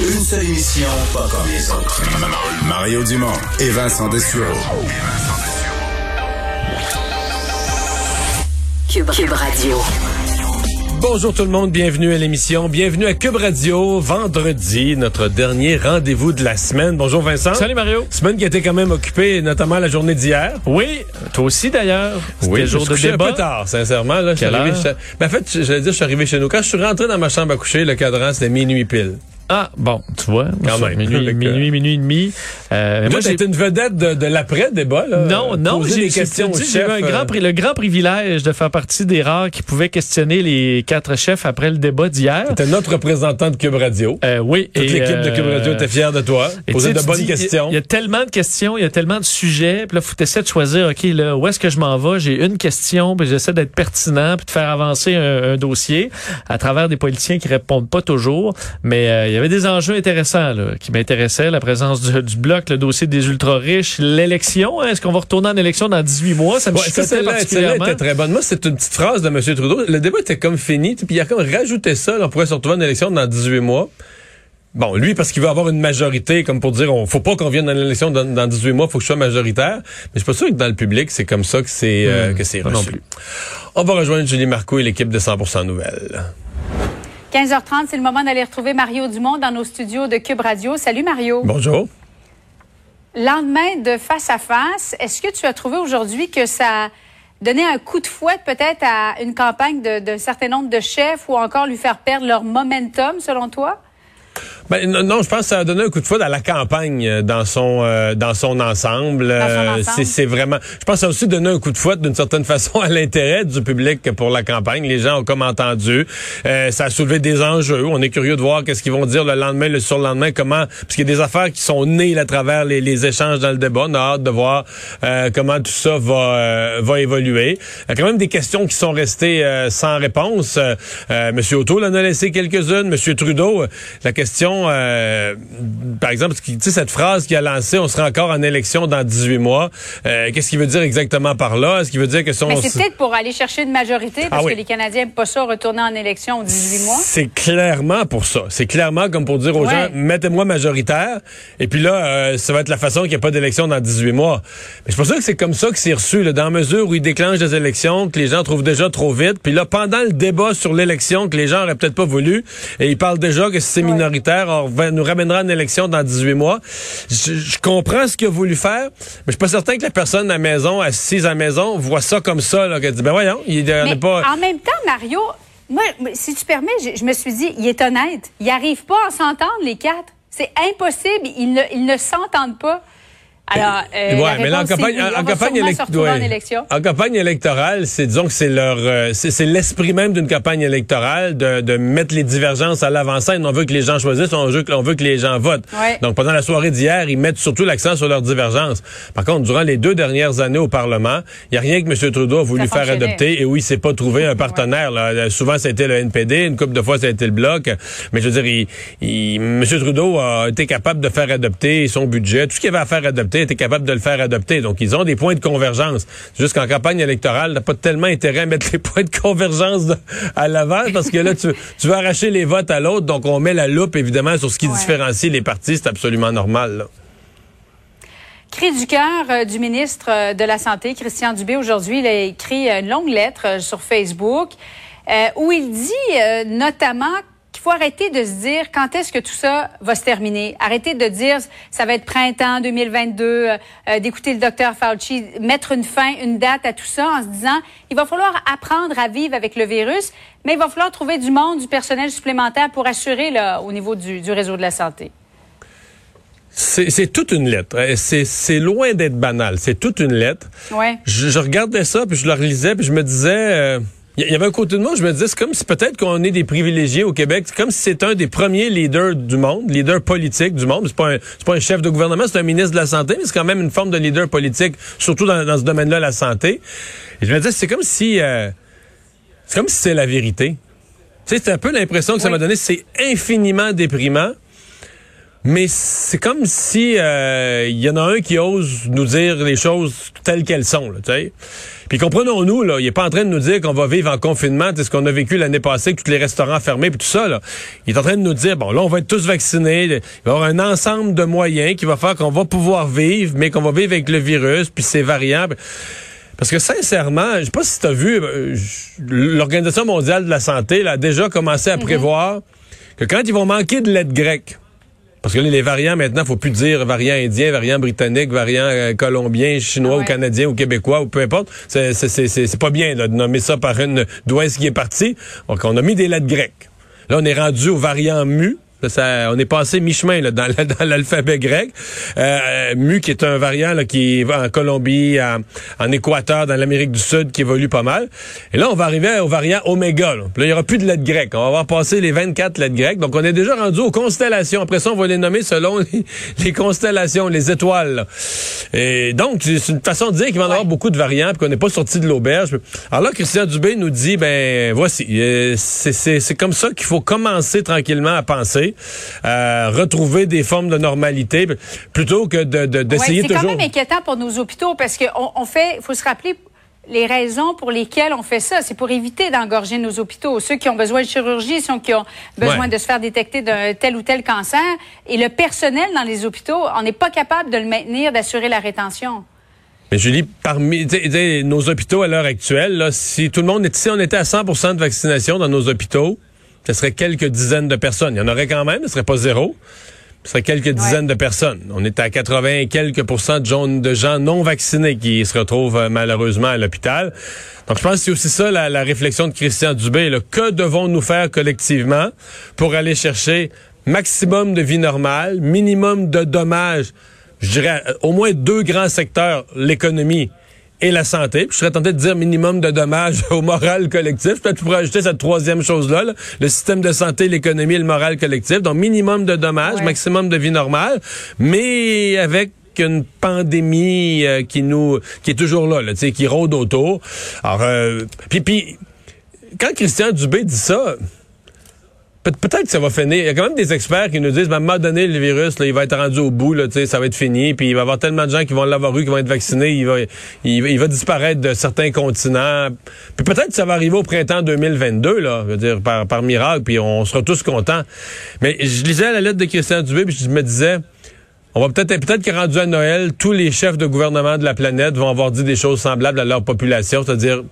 Une seule émission, pas comme les autres. Mario Dumont et Vincent Dessureau. Cube, Cube Radio. Bonjour tout le monde, bienvenue à l'émission, bienvenue à Cube Radio, vendredi, notre dernier rendez-vous de la semaine. Bonjour Vincent. Salut Mario. Semaine qui a été quand même occupée, notamment la journée d'hier. Oui, toi aussi d'ailleurs. Oui, jour je de débat. un peu tard, sincèrement. Là, je suis Quelle arrivé heure? chez- Ben, en fait, j'allais dire, je suis arrivé chez nous. Quand je suis rentré dans ma chambre à coucher, le cadran, c'était minuit pile. Ah, bon, tu vois. Quand ça, même. Minuit, Avec, euh, minuit, minuit et demi. Euh, Moi, moi, j'ai j'ai été une vedette de, de l'après-débat. là. non, non, j'ai eu un grand, euh, le grand privilège de faire partie des rares qui pouvaient questionner les quatre chefs après le débat d'hier. T'es notre représentant de Cube Radio. Euh, oui. Toute l'équipe de Cube euh, Radio était fière de toi. Posait de bonnes dis, questions. Il y, a tellement de questions, il y a tellement de sujets. Puis là, faut essayer de choisir, OK, là, où est-ce que je m'en vais? J'ai une question, puis j'essaie d'être pertinent, puis de faire avancer un, un dossier à travers des politiciens qui répondent pas toujours. Mais euh, il y avait des enjeux intéressants là, qui m'intéressaient. La présence du, du bloc, le dossier des ultra-riches, l'élection. hein, Est-ce qu'on va retourner en élection dans 18 mois? Ça me Ouais, ça, particulièrement. était très bonne. Moi, c'est une petite phrase de M. Trudeau. Le débat était comme fini, puis il a comme rajouté ça. là, on pourrait se retrouver en élection dans 18 mois. Bon, lui, parce qu'il veut avoir une majorité, comme pour dire, on faut pas qu'on vienne dans l'élection dans, dans 18 mois, faut que je sois majoritaire. Mais je suis pas sûr que dans le public, c'est comme ça que c'est euh, que c'est pas non reçu. plus. On va rejoindre Julie Marco et l'équipe de 100% Nouvelles. 15h30, c'est le moment d'aller retrouver Mario Dumont dans nos studios de Cube Radio. Salut Mario. Bonjour. Lendemain de face à face, est-ce que tu as trouvé aujourd'hui que ça donnait un coup de fouet peut-être à une campagne de- d'un certain nombre de chefs ou encore lui faire perdre leur momentum selon toi? Ben, non, je pense que ça a donné un coup de foudre à la campagne euh, dans son euh, dans son ensemble. Euh, ensemble. c'est, c'est vraiment. Je pense que ça a aussi donné un coup de foudre d'une certaine façon à l'intérêt du public pour la campagne. Les gens ont comme entendu. Euh, ça a soulevé des enjeux. On est curieux de voir qu'est-ce qu'ils vont dire le lendemain, le surlendemain, comment. Parce qu'il y a des affaires qui sont nées là, à travers les, les échanges dans le débat. On a hâte de voir euh, comment tout ça va euh, va évoluer. Il y a quand même des questions qui sont restées euh, sans réponse. Monsieur Auto en a laissé quelques-unes. Monsieur Trudeau, la question, euh, par exemple, tu sais, cette phrase qu'il a lancée, on sera encore en élection dans 18 mois. Euh, Qu'est-ce qu'il veut dire exactement par là? Est-ce qu'il veut dire que si on Mais c'est peut-être pour aller chercher une majorité parce Ah oui. que les Canadiens n'aiment pas ça retourner en élection aux 18 mois. C'est clairement pour ça. C'est clairement comme pour dire aux Ouais. gens, mettez-moi majoritaire. Et puis là, euh, ça va être la façon qu'il n'y a pas d'élection dans 18 mois. Mais je pense pas que c'est comme ça que c'est reçu, là, dans la mesure où il déclenche des élections, que les gens trouvent déjà trop vite. Puis là, pendant le débat sur l'élection, que les gens auraient peut-être pas voulu, et il parle déjà que si c'est minoritaire, on va- nous ramènera en élection dans 18 mois. Je, je comprends ce qu'il a voulu faire, mais je suis pas certain que la personne à la maison, assise à la maison, voit ça comme ça, là, qu'elle dit, ben voyons, il a pas... en même temps, Mario, moi, si tu permets, je, je me suis dit, il est honnête. Ils n'arrivent pas à s'entendre, les quatre. C'est impossible. Ils ne, ils ne s'entendent pas. Alors, euh, Ouais, la mais là, en c'est campagne, oui. en, campagne ouais. en campagne électorale, c'est disons que c'est leur, euh, c'est c'est l'esprit même d'une campagne électorale de, de mettre les divergences à l'avant-scène. On veut que les gens choisissent, on veut que, on veut que les gens votent. Ouais. Donc pendant la soirée d'hier, ils mettent surtout l'accent sur leurs divergences. Par contre, durant les deux dernières années au Parlement, il y a rien que M. Trudeau a voulu Ça faire adopter et où il s'est pas trouvé un partenaire. Là. Euh, Souvent, été le NPD, une couple de fois, ça a été le Bloc. Mais je veux dire, il, il- M. Trudeau a été capable de faire adopter son budget. Tout ce qu'il avait à faire adopter, il était capable de le faire adopter. Donc, ils ont des points de convergence. Juste qu'en campagne électorale, t'as pas tellement intérêt à mettre les points de convergence de- à l'avant parce que là, tu, tu veux arracher les votes à l'autre. Donc, on met la loupe, évidemment, sur ce qui Ouais. différencie les partis. C'est absolument normal. Là. Cri du cœur euh, du ministre euh, de la Santé, Christian Dubé, aujourd'hui, il a écrit une longue lettre euh, sur Facebook où il dit notamment qu'il qu'il faut arrêter de se dire quand est-ce que tout ça va se terminer. Arrêter de dire ça va être printemps 2022, euh, euh, d'écouter le docteur Fauci, mettre une fin, une date à tout ça en se disant il va falloir apprendre à vivre avec le virus, mais il va falloir trouver du monde, du personnel supplémentaire pour assurer là, au niveau du, du réseau de la santé. C'est toute une lettre. Euh, C'est loin d'être banal. C'est toute une lettre. Ouais. Je, je regardais ça, puis je le relisais, puis je me disais... euh, il y avait un côté de moi, je me disais, c'est comme si peut-être qu'on est des privilégiés au Québec. C'est comme si c'est un des premiers leaders du monde, leader politique du monde. C'est pas un, c'est pas un chef de gouvernement, c'est un ministre de la Santé, mais c'est quand même une forme de leader politique, surtout dans, dans ce domaine-là, la santé. Et je me disais, c'est comme si, euh, c'est comme si c'est la vérité. Tu sais, c'est un peu l'impression que ça Oui. m'a donné. C'est infiniment déprimant. Mais c'est comme si euh, il y en a un qui ose nous dire les choses telles qu'elles sont, tu sais. Puis comprenons-nous, là, il est pas en train de nous dire qu'on va vivre en confinement, c'est ce qu'on a vécu l'année passée, que tous les restaurants fermés, puis tout ça, là. Il est en train de nous dire, bon, là, on va être tous vaccinés, il va y avoir un ensemble de moyens qui va faire qu'on va pouvoir vivre, mais qu'on va vivre avec le virus, puis ses variants. Parce que sincèrement, je sais pas si tu as vu, euh, l'Organisation mondiale de la santé là, a déjà commencé à prévoir que quand ils vont manquer de l'aide grecque, parce que là, les variants, maintenant, faut plus dire variant indien, variant britannique, variant euh, colombien, chinois Ouais. ou canadien ou québécois ou peu importe. C'est, c'est, c'est, c'est- c'est pas bien là, de nommer ça par une est-ce qui est parti. Donc, on a mis des lettres grecques. Là, on est rendu au variant mu. Là, ça- on est passé mi-chemin là, dans, la- dans l'alphabet grec. Euh, mu, qui est un variant là, qui va en Colombie, en, en Équateur, dans l'Amérique du Sud, qui évolue pas mal. Et là, on va arriver au variant oméga. Là, il y aura plus de lettres grecques. On va avoir passé les 24 lettres grecques. Donc, on est déjà rendu aux constellations. Après ça, on va les nommer selon les, les constellations, les étoiles. là. Et donc, c'est une façon de dire qu'il va y en avoir beaucoup de variants, puis qu'on n'est pas sorti de l'auberge. Alors là, Christian Dubé nous dit, ben voici, euh, c'est- c'est c'est comme ça qu'il faut commencer tranquillement à penser, à retrouver des formes de normalité, plutôt que de- de- d'essayer Ouais, c'est toujours... quand même inquiétant pour nos hôpitaux parce qu'on on fait, il faut se rappeler les raisons pour lesquelles on fait ça. C'est pour éviter d'engorger nos hôpitaux. Ceux qui ont besoin de chirurgie, ceux qui ont besoin Ouais. de se faire détecter d'un tel ou tel cancer. Et le personnel dans les hôpitaux, on n'est pas capable de le maintenir, d'assurer la rétention. Mais Julie, parmi nos hôpitaux à l'heure actuelle, là, si tout le monde, est- si on était à 100% de vaccination dans nos hôpitaux, ce serait quelques dizaines de personnes. Il y en aurait quand même, ce serait pas zéro. Ce serait quelques dizaines de personnes. On est à 80 et quelques pourcents de gens, de gens non vaccinés qui se retrouvent euh, malheureusement à l'hôpital. Donc je pense que c'est aussi ça la, la réflexion de Christian Dubé. là. Que devons-nous faire collectivement pour aller chercher maximum de vie normale, minimum de dommages, je dirais euh, au moins deux grands secteurs, l'économie et la santé. Puis je serais tenté de dire minimum de dommages au moral collectif. Peut-être que je pourrais ajouter cette troisième chose-là, là, le système de santé, l'économie et le moral collectif. Donc minimum de dommages, Ouais. maximum de vie normale, mais avec une pandémie euh, qui nous qui est toujours là, là tu sais, qui rôde autour. Alors euh, puis puis quand Christian Dubé dit ça, Peut-être que ça va finir. Il y a quand même des experts qui nous disent, ben, à un moment donné, le virus, il va être rendu au bout, ça va être fini, puis il va y avoir tellement de gens qui vont l'avoir eu, qui vont être vaccinés, il va, il, va- disparaître de certains continents. Puis peut-être que ça va arriver au printemps 2022, là, je veux dire, par, par miracle, puis on sera tous contents. Mais je lisais la lettre de Christian Dubé, puis je me disais, on va peut-être, peut-être rendu à Noël, tous les chefs de gouvernement de la planète vont avoir dit des choses semblables à leur population, c'est-à-dire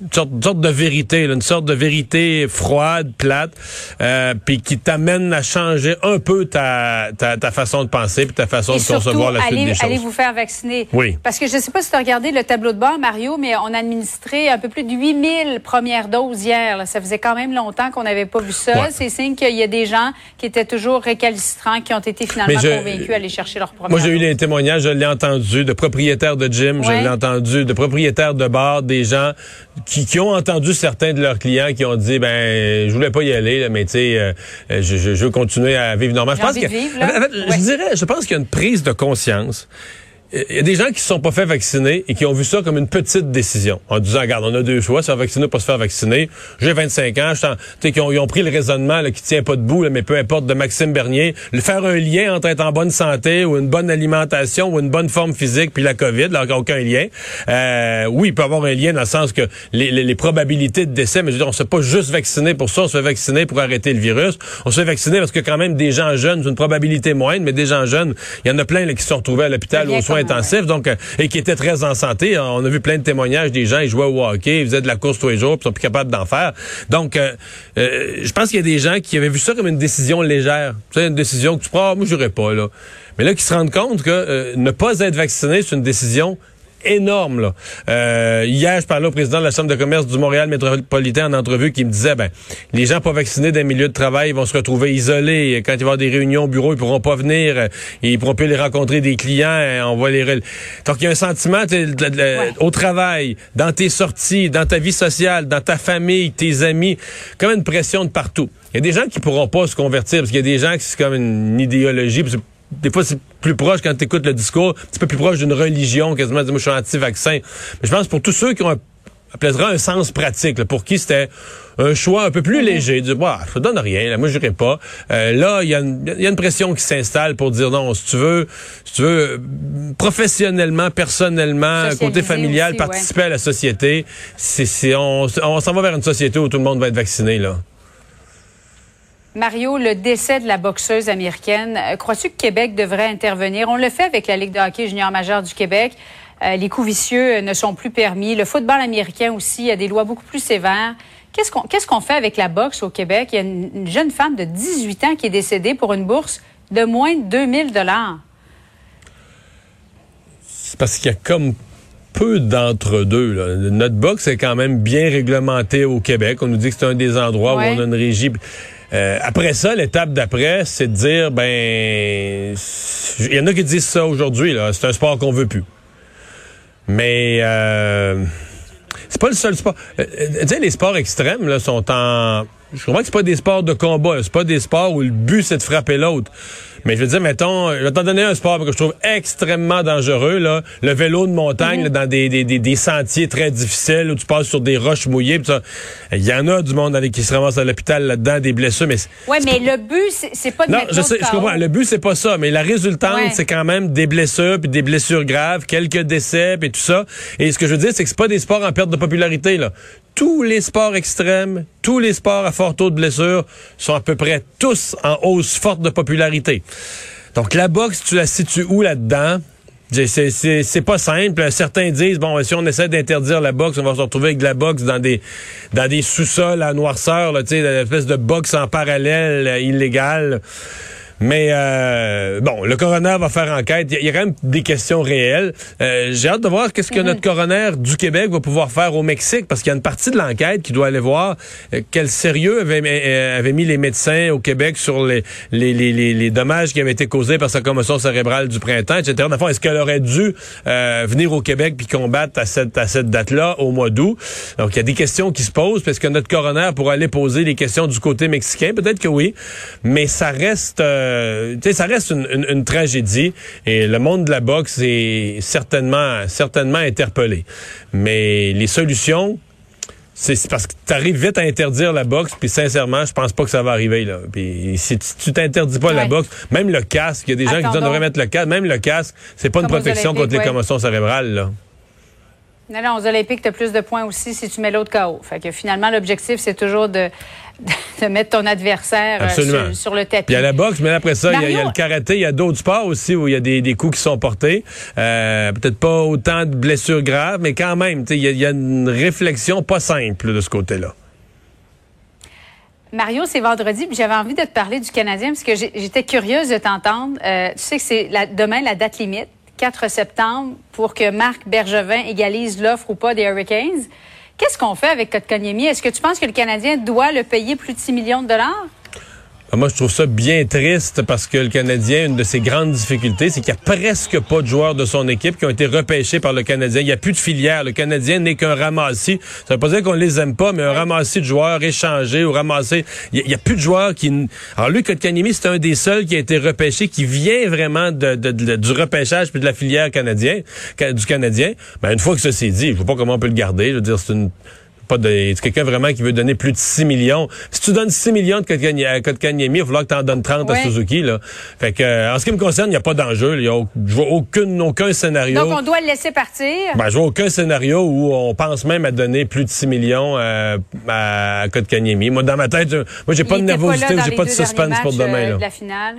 une sorte, une sorte de vérité, là, une sorte de vérité froide, plate, euh, puis qui t'amène à changer un peu ta, ta, ta façon de penser, puis ta façon Et de surtout, concevoir la suite allez, des choses. allez vous faire vacciner. Oui. Parce que je ne sais pas si tu as regardé le tableau de bord, Mario, mais on a administré un peu plus de 8000 premières doses hier. là. Ça faisait quand même longtemps qu'on n'avait pas vu ça. Ouais. C'est signe qu'il y a des gens qui étaient toujours récalcitrants, qui ont été finalement je- convaincus à aller chercher leur première Moi, j'ai eu les témoignages, je l'ai entendu, de propriétaires de gym, je l'ai entendu, de propriétaires de bars, des gens qui, qui ont entendu certains de leurs clients qui ont dit, ben, je voulais pas y aller, là, mais tu sais, euh, euh, je, je- je veux continuer à vivre normal. Je pense que, de vivre, là. en fait, je dirais, je pense qu'il y a une prise de conscience. Il y a des gens qui se sont pas fait vacciner et qui ont vu ça comme une petite décision. En disant, regarde, on a deux choix, se faire vacciner ou pas se faire vacciner. J'ai 25 ans, je sais, qui ont, ils ont pris le raisonnement là, qui tient pas debout, là, mais peu importe, de Maxime Bernier. Le faire un lien entre être en bonne santé ou une bonne alimentation ou une bonne forme physique puis la COVID, là, aucun lien. Euh, oui, il peut y avoir un lien dans le sens que les, les- les probabilités de décès, mais je veux dire, on se fait pas juste vacciner pour ça, on se fait vacciner pour arrêter le virus. On se fait vacciner parce que quand même des gens jeunes, c'est une probabilité moindre, mais des gens jeunes, il y en a plein là, qui se sont retrouvés à l'hôpital lien aux soins soins intensifs, donc euh, et qui était très en santé. On a vu plein de témoignages des gens, ils jouaient au hockey, ils faisaient de la course tous les jours, puis sont plus capables d'en faire. Donc, euh, euh, je pense qu'il y a des gens qui avaient vu ça comme une décision légère. Tu sais, une décision que tu prends, ah, moi, j'aurais pas, là. Mais là, qui se rendent compte que ne pas être vacciné, c'est une décision énorme. Là. Euh, hier, je parlais au président de la Chambre de commerce du Montréal métropolitain en entrevue qui me disait, ben, les gens pas vaccinés d'un milieu de travail vont se retrouver isolés. Quand il va y avoir des réunions au bureau, ils pourront pas venir. Ils pourront plus les rencontrer des clients. On va les... Donc, il y a un sentiment au travail, dans tes sorties, dans ta vie sociale, dans ta famille, tes amis, comme une pression de partout. Il y a des gens qui pourront pas se convertir parce qu'il y a des gens qui c'est comme une idéologie des fois, c'est plus proche quand tu écoutes le discours, un petit peu plus proche d'une religion, quasiment, moi, je suis anti-vaccin. Mais je pense pour tous ceux qui ont un, un sens pratique, pour qui c'était un choix un peu plus léger, de bah, ça donne rien, là, moi je pas. Euh, là, il y, a une pression qui s'installe pour dire non, si tu veux, si tu veux professionnellement, personnellement, côté familial, participer à la société, c'est on, on s'en va vers une société où tout le monde va être vacciné là. Mario, le décès de la boxeuse américaine, euh, crois-tu que Québec devrait intervenir? On le fait avec la Ligue de hockey junior majeur du Québec. Euh, les coups vicieux euh, ne sont plus permis. Le football américain aussi a des lois beaucoup plus sévères. Qu'est-ce qu'on qu'est-ce qu'on fait avec la boxe au Québec? Il y a une, jeune femme de 18 ans qui est décédée pour une bourse de moins de 2000 dollars. C'est parce qu'il y a comme peu d'entre-deux. Notre boxe est quand même bien réglementé au Québec. On nous dit que c'est un des endroits où on a une régie. Euh, après ça, l'étape d'après, c'est de dire, ben, il y en a qui disent ça aujourd'hui, là, c'est un sport qu'on veut plus. Mais euh, c'est pas le seul sport. Euh, tu sais, les sports extrêmes là, sont en. Je comprends que c'est pas des sports de combat, c'est pas des sports où le but c'est de frapper l'autre. Mais je veux dire, mettons, je vais t'en donner un sport que je trouve extrêmement dangereux, là, le vélo de montagne mhm. dans des, des, des, sentiers très difficiles où tu passes sur des roches mouillées. Il y en a du monde qui se ramasse à l'hôpital là-dedans, des blessures. Mais oui, mais le but, c'est pas de Non, je sais, je comprends. Le but, c'est pas ça. Mais la résultante, c'est quand même des blessures, puis des blessures graves, quelques décès, puis tout ça. Et ce que je veux dire, c'est que c'est pas des sports en perte de popularité, là tous les sports extrêmes, tous les sports à fort taux de blessure sont à peu près tous en hausse forte de popularité. Donc la boxe, tu la situes où là-dedans? C'est pas simple. Certains disent bon, si on essaie d'interdire la boxe, on va se retrouver avec de la boxe dans des dans des sous-sols à noirceur, là, une espèce de boxe en parallèle euh, illégale. Mais euh, bon, le coroner va faire enquête. Il y, a quand même des questions réelles. Euh, j'ai hâte de voir qu'est-ce que mhm. notre coroner du Québec va pouvoir faire au Mexique, parce qu'il y a une partie de l'enquête qui doit aller voir euh, quel sérieux avait, avait, mis les médecins au Québec sur les, les, les, les, dommages qui avaient été causés par sa commotion cérébrale du printemps, etc. Est-ce qu'elle aurait dû venir au Québec puis combattre à cette, à cette date-là, au mois d'août? Donc, il y a des questions qui se posent. Est-ce que notre coroner pourra aller poser les questions du côté mexicain? Peut-être que oui, mais ça reste... Euh, ça reste une, tragédie et le monde de la boxe est certainement, certainement interpellé. Mais les solutions, c'est parce que tu arrives vite à interdire la boxe, puis sincèrement, je pense pas que ça va arriver. Là. Puis si tu t'interdis pas la boxe, même le casque, il y a des gens qui disent on devrait mettre le casque, même le casque, c'est pas une protection contre les commotions cérébrales. Là. Non, non, aux Olympiques, tu as plus de points aussi si tu mets l'autre KO. Fait que finalement, l'objectif, c'est toujours de, de mettre ton adversaire euh, sur, le tapis. Il y a la boxe, mais après ça, il y, a le karaté, il y a d'autres sports aussi où il y a des, coups qui sont portés. Euh, peut-être pas autant de blessures graves, mais quand même, il y, a une réflexion pas simple de ce côté-là. Mario, c'est vendredi, puis j'avais envie de te parler du Canadien parce que j'étais curieuse de t'entendre. Euh, tu sais que c'est demain la date limite 4 septembre pour que Marc Bergevin égalise l'offre ou pas des Hurricanes. Qu'est-ce qu'on fait avec Kotkaniemi? Est-ce que tu penses que le Canadien doit le payer plus de 6 millions de dollars? Ah, moi, je trouve ça bien triste parce que le Canadien, une de ses grandes difficultés, c'est qu'il n'y a presque pas de joueurs de son équipe qui ont été repêchés par le Canadien. Il n'y a plus de filière. Le Canadien n'est qu'un ramassis. Ça veut pas dire qu'on les aime pas, mais un ramassis de joueurs échangés ou ramassés. Il n'y a, plus de joueurs qui... Alors lui, Kotkaniemi, c'est un des seuls qui a été repêché, qui vient vraiment de, du repêchage puis de la filière canadien, du Canadien. Ben, une fois que ça s'est dit, je vois pas comment on peut le garder. Je veux dire, c'est une pas de quelqu'un vraiment qui veut donner plus de 6 millions. Si tu donnes 6 millions de Kotkaniemi, il va falloir que tu en donnes 30 à Suzuki. Là. Fait que, euh, en ce qui me concerne, il n'y a pas d'enjeu. Il n'y a aucun, aucun scénario. Donc, on doit le laisser partir? Ben, je vois aucun scénario où on pense même à donner plus de 6 millions euh, à Kotkaniemi. Moi, dans ma tête, moi, j'ai pas de nervosité, j'ai pas de suspense pour demain. Euh, la finale.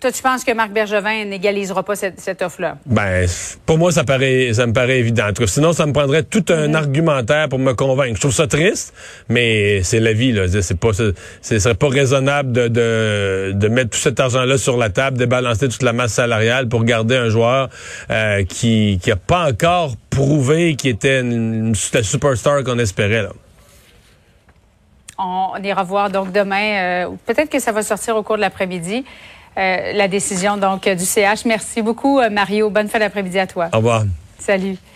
Toi, tu penses que Marc Bergevin n'égalisera pas cette, cette offre-là? Ben, pour moi, ça paraît, ça me paraît évident. En tout cas, sinon, ça me prendrait tout un argumentaire pour me convaincre. Je trouve ça triste, mais c'est la vie, là. C'est pas, ce serait pas raisonnable de, de, de mettre tout cet argent-là sur la table, débalancer toute la masse salariale pour garder un joueur euh, qui, qui a pas encore prouvé qu'il était une, la superstar qu'on espérait, là. On ira voir donc demain. Euh, Peut-être que ça va sortir au cours de l'après-midi. Euh, la décision donc du CH. Merci beaucoup, euh, Mario. Bonne fin d'après-midi à toi. Au revoir. Salut.